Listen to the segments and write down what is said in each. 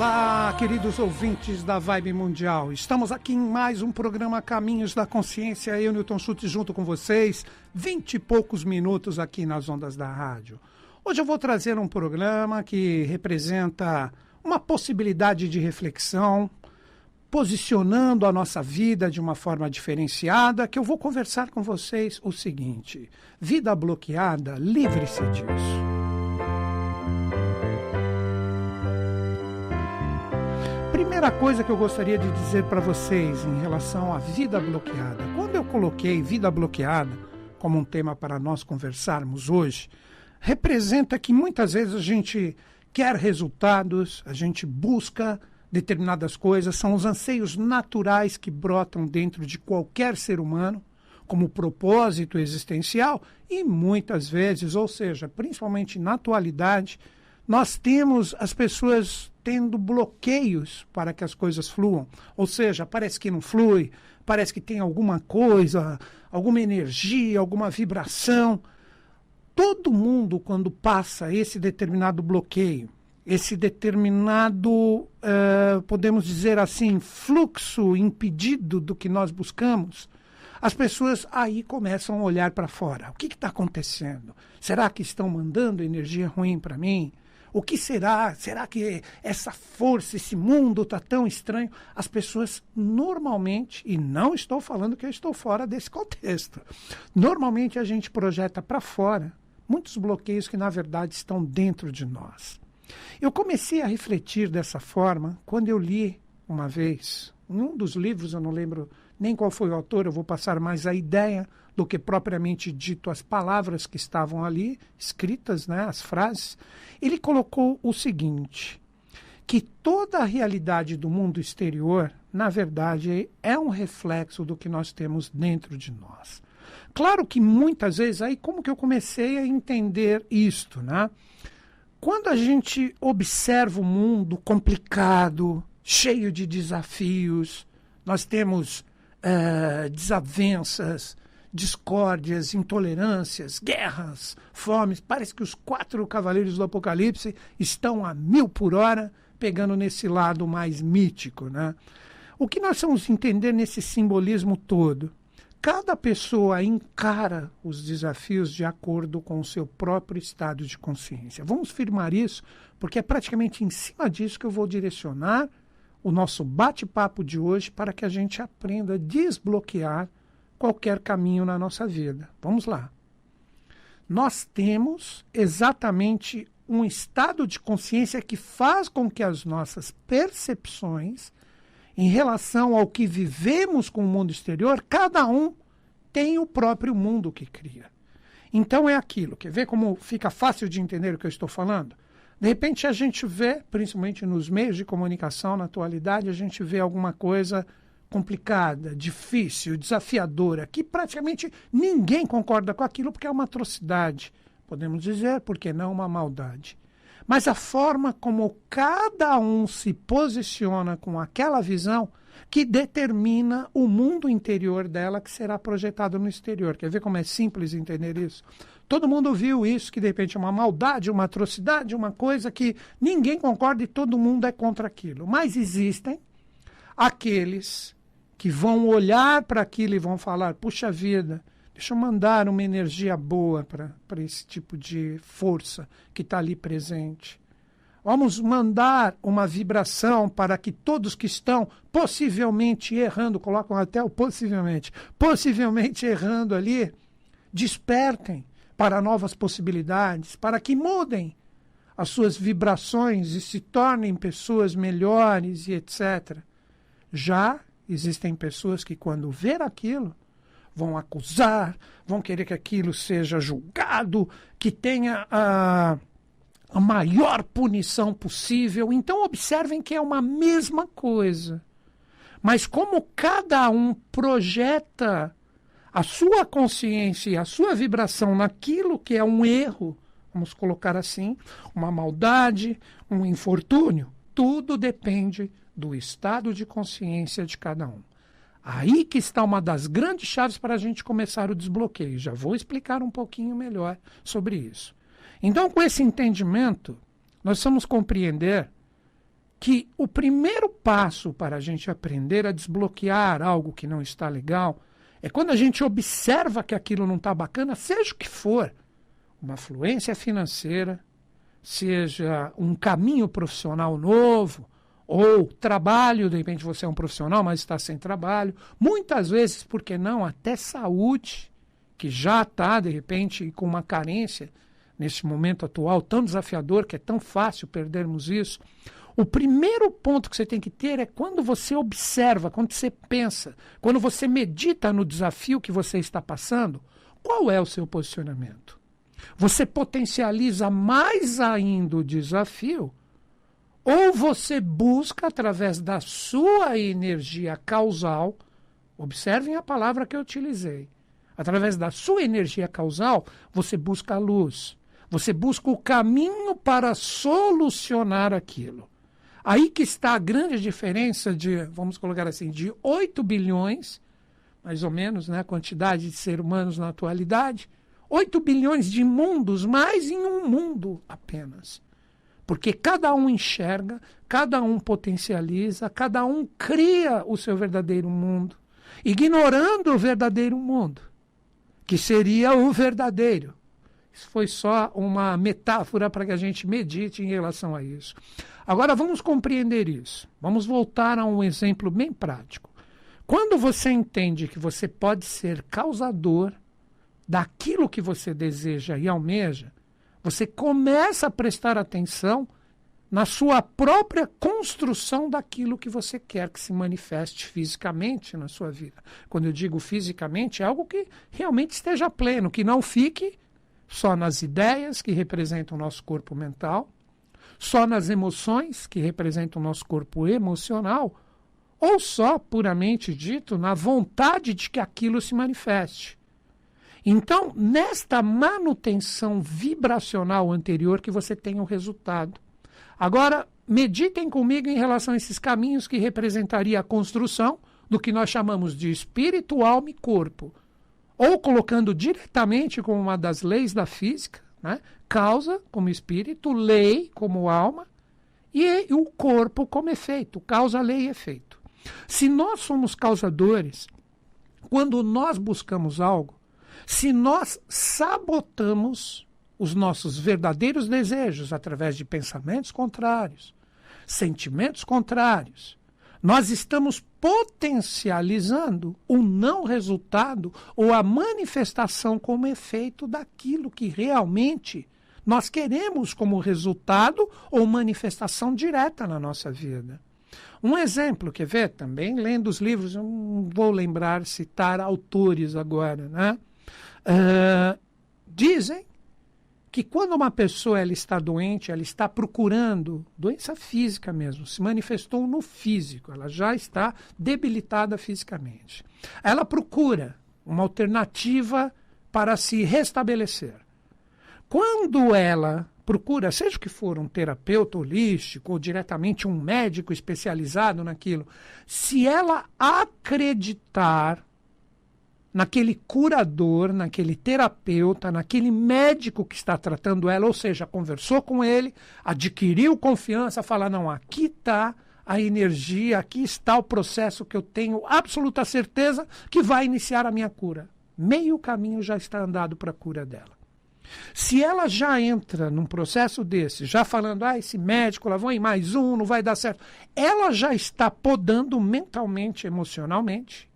Olá, queridos ouvintes da Vibe Mundial. Estamos aqui em mais um programa Caminhos da Consciência. Eu, Newton Schultz, junto com vocês, vinte e poucos minutos aqui nas ondas da rádio. Hoje eu vou trazer um programa que representa uma possibilidade de reflexão, posicionando a nossa vida de uma forma diferenciada, que eu vou conversar com vocês o seguinte: vida bloqueada, livre-se disso. Primeira coisa que eu gostaria de dizer para vocês em relação à vida bloqueada. Quando eu coloquei vida bloqueada como um tema para nós conversarmos hoje, representa que muitas vezes a gente quer resultados, a gente busca determinadas coisas, são os anseios naturais que brotam dentro de qualquer ser humano como propósito existencial e muitas vezes, ou seja, principalmente na atualidade, nós temos as pessoas tendo bloqueios para que as coisas fluam. Ou seja, parece que não flui, parece que tem alguma coisa, alguma energia, alguma vibração. Todo mundo, quando passa esse determinado bloqueio, esse determinado, uh, podemos dizer assim, fluxo impedido do que nós buscamos, as pessoas aí começam a olhar para fora. O que está acontecendo? Será que estão mandando energia ruim para mim? O que será? Será que essa força, esse mundo está tão estranho? As pessoas normalmente, e não estou falando que eu estou fora desse contexto, normalmente a gente projeta para fora muitos bloqueios que na verdade estão dentro de nós. Eu comecei a refletir dessa forma quando eu li uma vez, um dos livros, eu não lembro nem qual foi o autor, eu vou passar mais a ideia do que propriamente dito as palavras que estavam ali escritas, né, as frases. Ele colocou o seguinte: que toda a realidade do mundo exterior, na verdade, é um reflexo do que nós temos dentro de nós. Claro que muitas vezes, aí como que eu comecei a entender isto, né? Quando a gente observa o mundo complicado, cheio de desafios, nós temos uh, desavenças, discórdias, intolerâncias, guerras, fomes. Parece que os quatro cavaleiros do Apocalipse estão a mil por hora, pegando nesse lado mais mítico. Né? O que nós vamos entender nesse simbolismo todo? Cada pessoa encara os desafios de acordo com o seu próprio estado de consciência. Vamos firmar isso, porque é praticamente em cima disso que eu vou direcionar o nosso bate-papo de hoje para que a gente aprenda a desbloquear qualquer caminho na nossa vida. Vamos lá. Nós temos exatamente um estado de consciência que faz com que as nossas percepções em relação ao que vivemos com o mundo exterior, cada um tem o próprio mundo que cria. Então é aquilo. Quer ver como fica fácil de entender o que eu estou falando? De repente a gente vê, principalmente nos meios de comunicação na atualidade, a gente vê alguma coisa complicada, difícil, desafiadora, que praticamente ninguém concorda com aquilo porque é uma atrocidade, podemos dizer, porque não uma maldade. Mas a forma como cada um se posiciona com aquela visão que determina o mundo interior dela que será projetado no exterior. Quer ver como é simples entender isso? Todo mundo viu isso, que de repente é uma maldade, uma atrocidade, uma coisa que ninguém concorda e todo mundo é contra aquilo. Mas existem aqueles que vão olhar para aquilo e vão falar: puxa vida, deixa eu mandar uma energia boa para esse tipo de força que está ali presente. Vamos mandar uma vibração para que todos que estão possivelmente errando, colocam até o possivelmente, possivelmente errando ali, despertem para novas possibilidades, para que mudem as suas vibrações e se tornem pessoas melhores e etc. Já existem pessoas que, quando ver aquilo, vão acusar, vão querer que aquilo seja julgado, que tenha a, a maior punição possível. Então, observem que é uma mesma coisa. Mas como cada um projeta a sua consciência e a sua vibração naquilo que é um erro, vamos colocar assim, uma maldade, um infortúnio, tudo depende do estado de consciência de cada um. Aí que está uma das grandes chaves para a gente começar o desbloqueio. Já vou explicar um pouquinho melhor sobre isso. Então, com esse entendimento, nós vamos compreender que o primeiro passo para a gente aprender a desbloquear algo que não está legal é quando a gente observa que aquilo não está bacana, seja o que for, uma fluência financeira, seja um caminho profissional novo, ou trabalho, de repente você é um profissional, mas está sem trabalho. Muitas vezes, por que não, até saúde, que já está, de repente, com uma carência nesse momento atual tão desafiador, que é tão fácil perdermos isso. O primeiro ponto que você tem que ter é quando você observa, quando você pensa, quando você medita no desafio que você está passando, qual é o seu posicionamento? Você potencializa mais ainda o desafio ou você busca através da sua energia causal, observem a palavra que eu utilizei. Através da sua energia causal, você busca a luz. Você busca o caminho para solucionar aquilo. Aí que está a grande diferença de, vamos colocar assim, de 8 bilhões, mais ou menos, né, a quantidade de seres humanos na atualidade, 8 bilhões de mundos, mais em um mundo apenas. Porque cada um enxerga, cada um potencializa, cada um cria o seu verdadeiro mundo, ignorando o verdadeiro mundo, que seria o verdadeiro. Isso foi só uma metáfora para que a gente medite em relação a isso. Agora vamos compreender isso. Vamos voltar a um exemplo bem prático. Quando você entende que você pode ser causador daquilo que você deseja e almeja, você começa a prestar atenção na sua própria construção daquilo que você quer que se manifeste fisicamente na sua vida. Quando eu digo fisicamente, é algo que realmente esteja pleno, que não fique só nas ideias que representam o nosso corpo mental, só nas emoções que representam o nosso corpo emocional, ou só, puramente dito, na vontade de que aquilo se manifeste. Então, nesta manutenção vibracional anterior que você tem o resultado. Agora, meditem comigo em relação a esses caminhos que representaria a construção do que nós chamamos de espírito, alma e corpo ou colocando diretamente como uma das leis da física, né? causa como espírito, lei como alma e o corpo como efeito, causa, lei e efeito. Se nós somos causadores, quando nós buscamos algo, se nós sabotamos os nossos verdadeiros desejos através de pensamentos contrários, sentimentos contrários, nós estamos potencializando o não resultado ou a manifestação como efeito daquilo que realmente nós queremos como resultado ou manifestação direta na nossa vida. Um exemplo, quer ver? Também lendo os livros, não vou lembrar, citar autores agora, né? Uh, dizem que quando uma pessoa ela está doente, ela está procurando doença física mesmo, se manifestou no físico, ela já está debilitada fisicamente. Ela procura uma alternativa para se restabelecer. Quando ela procura, seja que for, um terapeuta holístico ou diretamente um médico especializado naquilo, se ela acreditar naquele curador, naquele terapeuta, naquele médico que está tratando ela, ou seja, conversou com ele, adquiriu confiança, falar não, aqui está a energia, aqui está o processo que eu tenho absoluta certeza que vai iniciar a minha cura. Meio caminho já está andado para a cura dela. Se ela já entra num processo desse, já falando, ah, esse médico, lá vão em mais um, não vai dar certo, ela já está podando mentalmente, emocionalmente,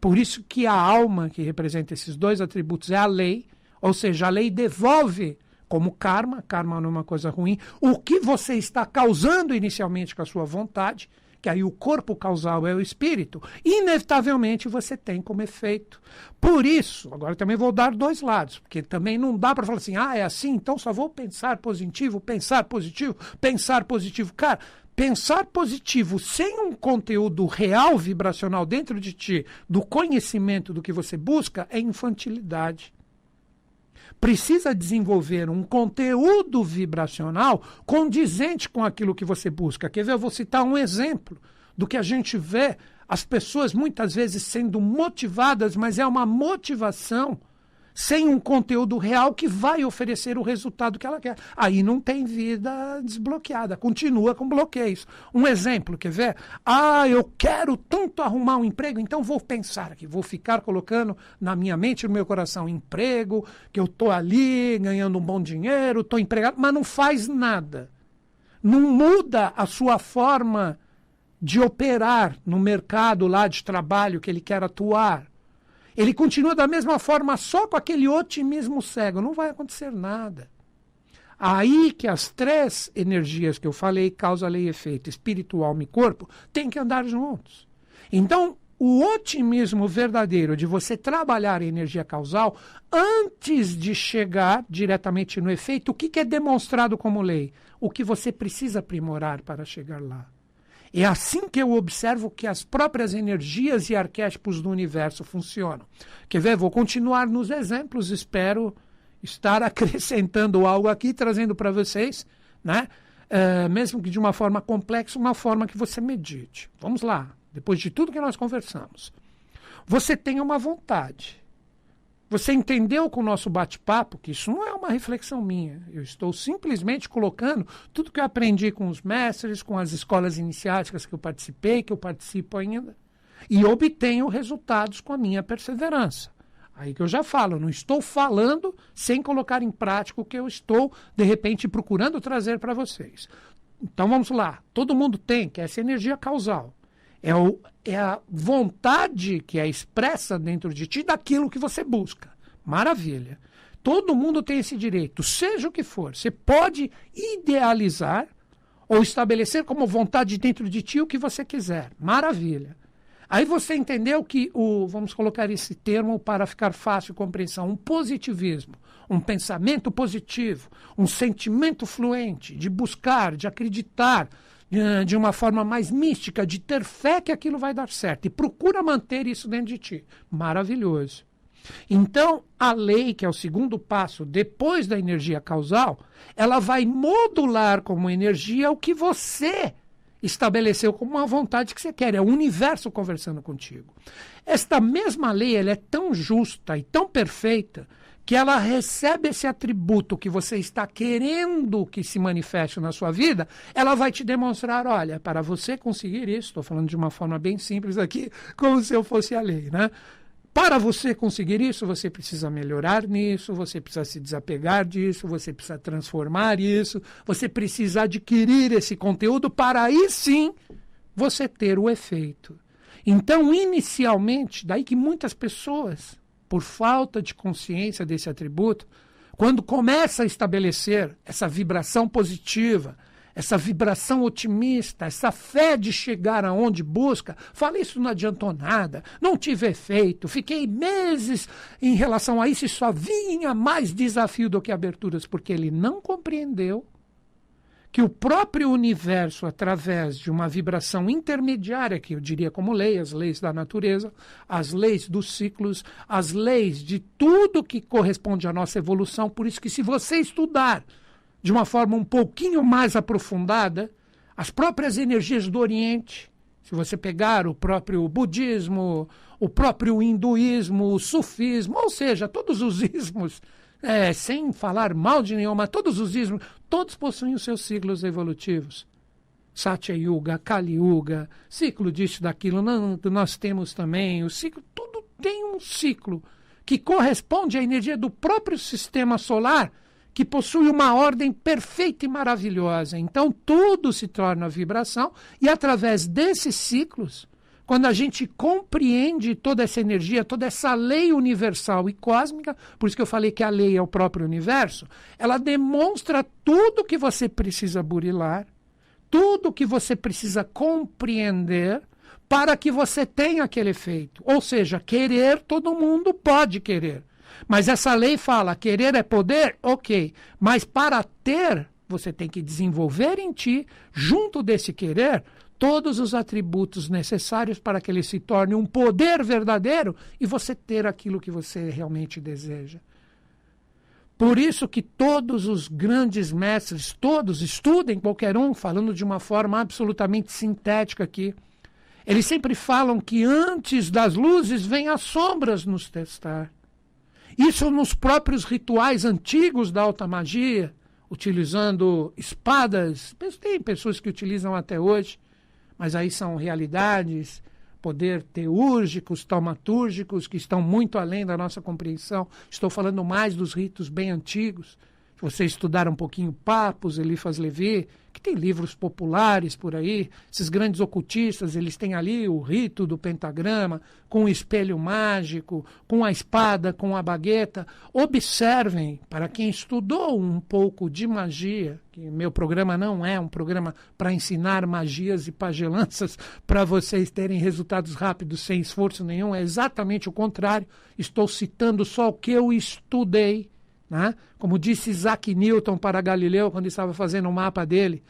por isso que a alma, que representa esses dois atributos, é a lei, ou seja, a lei devolve como karma, karma não é uma coisa ruim, o que você está causando inicialmente com a sua vontade, que aí o corpo causal é o espírito, inevitavelmente você tem como efeito. Por isso, agora também vou dar dois lados, porque também não dá para falar assim, ah, é assim, então só vou pensar positivo, pensar positivo, pensar positivo. Cara, pensar positivo sem um conteúdo real vibracional dentro de ti, do conhecimento do que você busca, é infantilidade. Precisa desenvolver um conteúdo vibracional condizente com aquilo que você busca. Quer ver? Eu vou citar um exemplo do que a gente vê as pessoas muitas vezes sendo motivadas, mas é uma motivação sem um conteúdo real que vai oferecer o resultado que ela quer. Aí não tem vida desbloqueada, continua com bloqueios. Um exemplo, quer ver? Ah, eu quero tanto arrumar um emprego, então vou pensar aqui, vou ficar colocando na minha mente, no meu coração, emprego, que eu estou ali ganhando um bom dinheiro, estou empregado, mas não faz nada. Não muda a sua forma de operar no mercado lá de trabalho que ele quer atuar ele continua da mesma forma, só com aquele otimismo cego. Não vai acontecer nada. Aí que as três energias que eu falei, causa, lei e efeito, espiritual, e corpo, têm que andar juntos. Então, o otimismo verdadeiro de você trabalhar a energia causal antes de chegar diretamente no efeito, o que, que é demonstrado como lei? O que você precisa aprimorar para chegar lá. É assim que eu observo que as próprias energias e arquétipos do universo funcionam. Quer ver? Vou continuar nos exemplos, espero estar acrescentando algo aqui, trazendo para vocês, né? É, mesmo que de uma forma complexa, uma forma que você medite. Vamos lá, depois de tudo que nós conversamos. Você tem uma vontade. Você entendeu com o nosso bate-papo que isso não é uma reflexão minha. Eu estou simplesmente colocando tudo que eu aprendi com os mestres, com as escolas iniciáticas que eu participei, que eu participo ainda, e obtenho resultados com a minha perseverança. Aí que eu já falo, não estou falando sem colocar em prática o que eu estou, de repente, procurando trazer para vocês. Então vamos lá. Todo mundo tem, que é essa energia causal. É, o, é a vontade que é expressa dentro de ti daquilo que você busca. Maravilha. Todo mundo tem esse direito, seja o que for. Você pode idealizar ou estabelecer como vontade dentro de ti o que você quiser. Maravilha. Aí você entendeu que o, vamos colocar esse termo para ficar fácil de compreensão, um positivismo, um pensamento positivo, um sentimento fluente de buscar, de acreditar, de uma forma mais mística, de ter fé que aquilo vai dar certo. E procura manter isso dentro de ti. Maravilhoso. Então, a lei, que é o segundo passo, depois da energia causal, ela vai modular como energia o que você estabeleceu como uma vontade que você quer. É o universo conversando contigo. Esta mesma lei ela é tão justa e tão perfeita que ela recebe esse atributo que você está querendo que se manifeste na sua vida, ela vai te demonstrar, olha, para você conseguir isso, estou falando de uma forma bem simples aqui, como se eu fosse a lei, né? Para você conseguir isso, você precisa melhorar nisso, você precisa se desapegar disso, você precisa transformar isso, você precisa adquirir esse conteúdo para aí sim você ter o efeito. Então, inicialmente, daí que muitas pessoas por falta de consciência desse atributo, quando começa a estabelecer essa vibração positiva, essa vibração otimista, essa fé de chegar aonde busca, fala isso não adiantou nada, não tive efeito, fiquei meses em relação a isso e só vinha mais desafio do que aberturas, porque ele não compreendeu que o próprio universo, através de uma vibração intermediária, que eu diria como lei, as leis da natureza, as leis dos ciclos, as leis de tudo que corresponde à nossa evolução, por isso que se você estudar de uma forma um pouquinho mais aprofundada, as próprias energias do Oriente, se você pegar o próprio budismo, o próprio hinduísmo, o sufismo, ou seja, todos os ismos é, sem falar mal de nenhuma, todos os ismos, todos possuem os seus ciclos evolutivos. Satya Yuga, Kali Yuga, ciclo disso, daquilo. Nós temos também o ciclo, tudo tem um ciclo que corresponde à energia do próprio sistema solar, que possui uma ordem perfeita e maravilhosa. Então, tudo se torna vibração, e através desses ciclos, quando a gente compreende toda essa energia, toda essa lei universal e cósmica, por isso que eu falei que a lei é o próprio universo, ela demonstra tudo que você precisa burilar, tudo que você precisa compreender para que você tenha aquele efeito. Ou seja, querer, todo mundo pode querer. Mas essa lei fala: querer é poder? Ok. Mas para ter, você tem que desenvolver em ti, junto desse querer, todos os atributos necessários para que ele se torne um poder verdadeiro e você ter aquilo que você realmente deseja. Por isso que todos os grandes mestres, todos estudem qualquer um, falando de uma forma absolutamente sintética aqui. Eles sempre falam que antes das luzes vem as sombras nos testar. Isso nos próprios rituais antigos da alta magia, utilizando espadas. Tem pessoas que utilizam até hoje, mas aí são realidades, poder teúrgicos, taumatúrgicos, que estão muito além da nossa compreensão. Estou falando mais dos ritos bem antigos. Você estudar um pouquinho Papos, Elifas Levi, que tem livros populares por aí, esses grandes ocultistas, eles têm ali o rito do pentagrama, com o espelho mágico, com a espada, com a bagueta. Observem, para quem estudou um pouco de magia, que meu programa não é um programa para ensinar magias e pagelanças para vocês terem resultados rápidos sem esforço nenhum, é exatamente o contrário. Estou citando só o que eu estudei né? Como disse Isaac Newton para Galileu quando estava fazendo o mapa dele.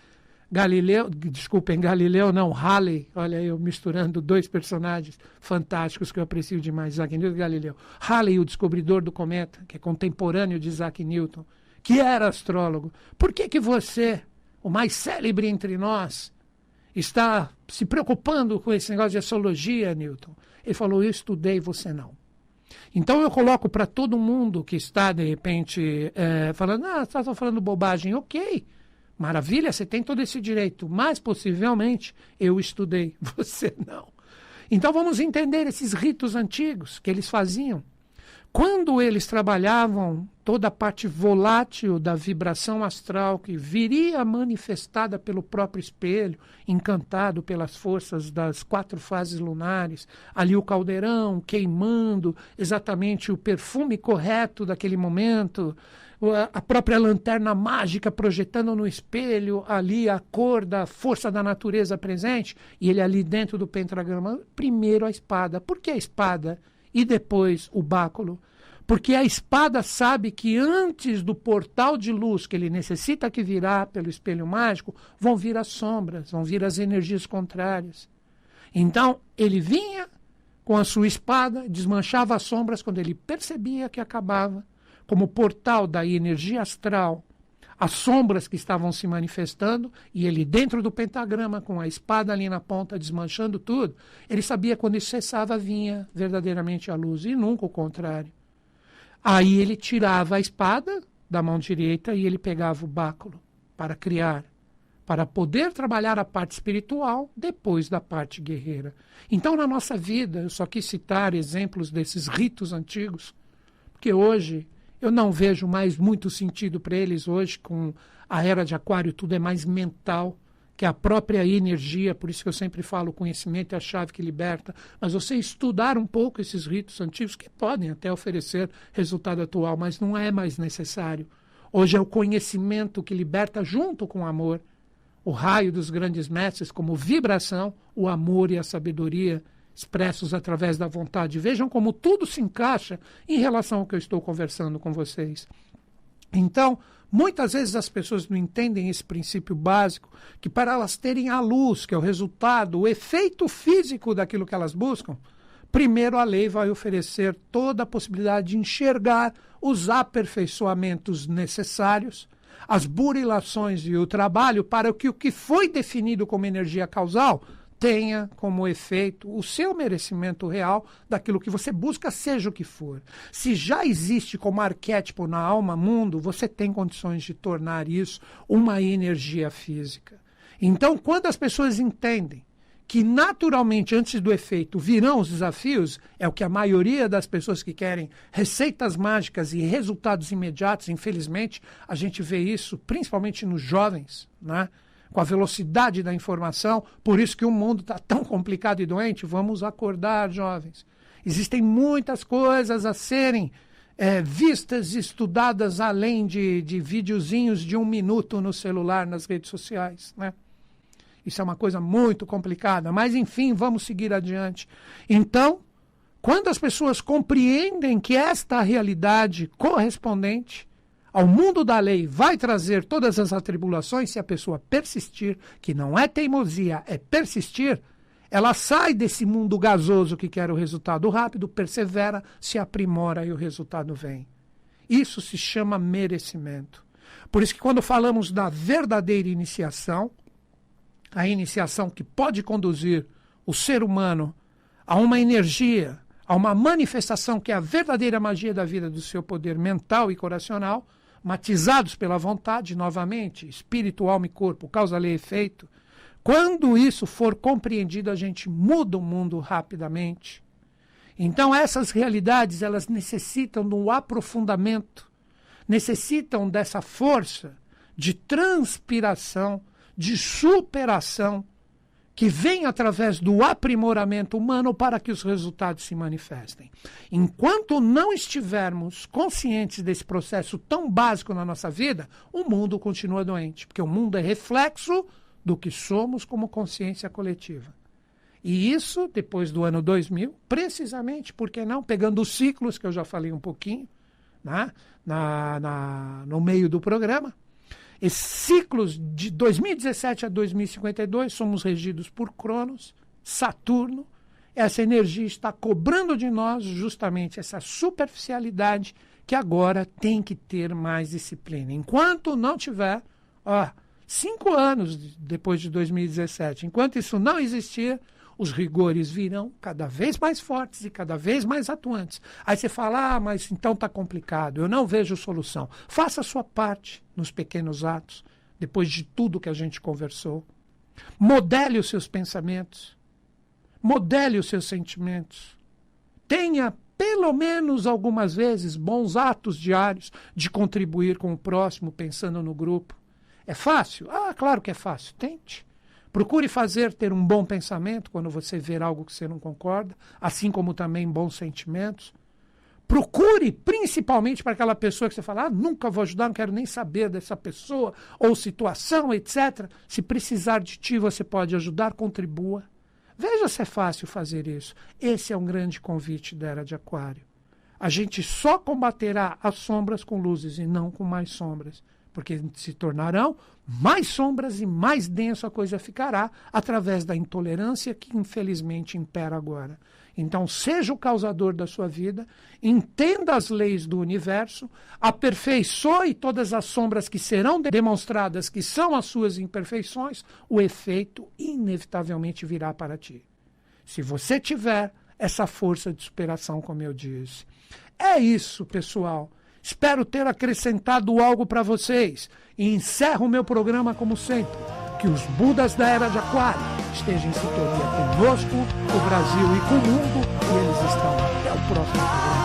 Galileu, desculpem, Galileu não, Halley, olha eu misturando dois personagens fantásticos que eu aprecio demais, Isaac Newton e Galileu. Halley, o descobridor do cometa, que é contemporâneo de Isaac Newton, que era astrólogo. Por que que você, o mais célebre entre nós, está se preocupando com esse negócio de astrologia, Newton? Ele falou, eu estudei, você não. Então eu coloco para todo mundo que está, de repente, é, falando, ah, você está falando bobagem, ok. Maravilha, você tem todo esse direito, mas possivelmente eu estudei, você não. Então vamos entender esses ritos antigos que eles faziam. Quando eles trabalhavam toda a parte volátil da vibração astral que viria manifestada pelo próprio espelho, encantado pelas forças das quatro fases lunares, ali o caldeirão queimando exatamente o perfume correto daquele momento, a própria lanterna mágica projetando no espelho ali a cor da força da natureza presente, e ele ali dentro do pentagrama, primeiro a espada. Por que a espada? E depois o báculo. Porque a espada sabe que antes do portal de luz que ele necessita que virá pelo espelho mágico, vão vir as sombras, vão vir as energias contrárias. Então, ele vinha com a sua espada, desmanchava as sombras quando ele percebia que acabava, como portal da energia astral as sombras que estavam se manifestando e ele dentro do pentagrama com a espada ali na ponta desmanchando tudo, ele sabia quando isso cessava vinha verdadeiramente a luz e nunca o contrário. Aí ele tirava a espada da mão direita e ele pegava o báculo para criar, para poder trabalhar a parte espiritual depois da parte guerreira. Então, na nossa vida, eu só quis citar exemplos desses ritos antigos, porque hoje eu não vejo mais muito sentido para eles hoje, com a era de Aquário, tudo é mais mental, que a própria energia, por isso que eu sempre falo: o conhecimento é a chave que liberta. Mas você estudar um pouco esses ritos antigos, que podem até oferecer resultado atual, mas não é mais necessário. Hoje é o conhecimento que liberta junto com o amor. O raio dos grandes mestres, como vibração, o amor e a sabedoria expressos através da vontade. Vejam como tudo se encaixa em relação ao que eu estou conversando com vocês. Então, muitas vezes as pessoas não entendem esse princípio básico, que para elas terem a luz, que é o resultado, o efeito físico daquilo que elas buscam, primeiro a lei vai oferecer toda a possibilidade de enxergar os aperfeiçoamentos necessários, as burilações e o trabalho para que o que foi definido como energia causal tenha como efeito o seu merecimento real daquilo que você busca, seja o que for. Se já existe como arquétipo na alma mundo, você tem condições de tornar isso uma energia física. Então, quando as pessoas entendem que naturalmente, antes do efeito, virão os desafios, é o que a maioria das pessoas que querem receitas mágicas e resultados imediatos, infelizmente, a gente vê isso principalmente nos jovens, né? Com a velocidade da informação, por isso que o mundo está tão complicado e doente. Vamos acordar, jovens. Existem muitas coisas a serem é, vistas estudadas além de, de videozinhos de um minuto no celular, nas redes sociais. Né? Isso é uma coisa muito complicada, mas enfim, vamos seguir adiante. Então, quando as pessoas compreendem que esta realidade correspondente ao mundo da lei vai trazer todas as atribulações se a pessoa persistir, que não é teimosia, é persistir, ela sai desse mundo gasoso que quer o resultado rápido, persevera, se aprimora e o resultado vem. Isso se chama merecimento. Por isso que quando falamos da verdadeira iniciação, a iniciação que pode conduzir o ser humano a uma energia, a uma manifestação que é a verdadeira magia da vida do seu poder mental e coracional, matizados pela vontade, novamente, espírito, alma e corpo, causa, lei e efeito. Quando isso for compreendido, a gente muda o mundo rapidamente. Então essas realidades, elas necessitam do aprofundamento, necessitam dessa força de transpiração, de superação, que vem através do aprimoramento humano para que os resultados se manifestem. Enquanto não estivermos conscientes desse processo tão básico na nossa vida, o mundo continua doente, porque o mundo é reflexo do que somos como consciência coletiva. E isso depois do ano 2000, precisamente, porque não? Pegando os ciclos que eu já falei um pouquinho né? na, na, no meio do programa, esses ciclos de 2017 a 2052 somos regidos por Cronos, Saturno. Essa energia está cobrando de nós justamente essa superficialidade que agora tem que ter mais disciplina. Enquanto não tiver, ó, cinco anos depois de 2017, enquanto isso não existir, os rigores virão cada vez mais fortes e cada vez mais atuantes. Aí você fala, ah, mas então está complicado, eu não vejo solução. Faça a sua parte nos pequenos atos, depois de tudo que a gente conversou. Modele os seus pensamentos. Modele os seus sentimentos. Tenha, pelo menos algumas vezes, bons atos diários de contribuir com o próximo, pensando no grupo. É fácil? Ah, claro que é fácil. Tente. Procure fazer, ter um bom pensamento quando você ver algo que você não concorda, assim como também bons sentimentos. Procure, principalmente para aquela pessoa que você fala, ah, nunca vou ajudar, não quero nem saber dessa pessoa ou situação, etc. Se precisar de ti, você pode ajudar, contribua. Veja se é fácil fazer isso. Esse é um grande convite da Era de Aquário. A gente só combaterá as sombras com luzes e não com mais sombras porque se tornarão mais sombras e mais denso a coisa ficará através da intolerância que infelizmente impera agora. Então, seja o causador da sua vida, entenda as leis do universo, aperfeiçoe todas as sombras que serão demonstradas que são as suas imperfeições, o efeito inevitavelmente virá para ti. Se você tiver essa força de superação, como eu disse. É isso, pessoal. Espero ter acrescentado algo para vocês e encerro o meu programa como sempre. Que os Budas da Era de Aquário estejam em sintonia conosco, o Brasil e com o mundo, e eles estão. Até o próximo programa.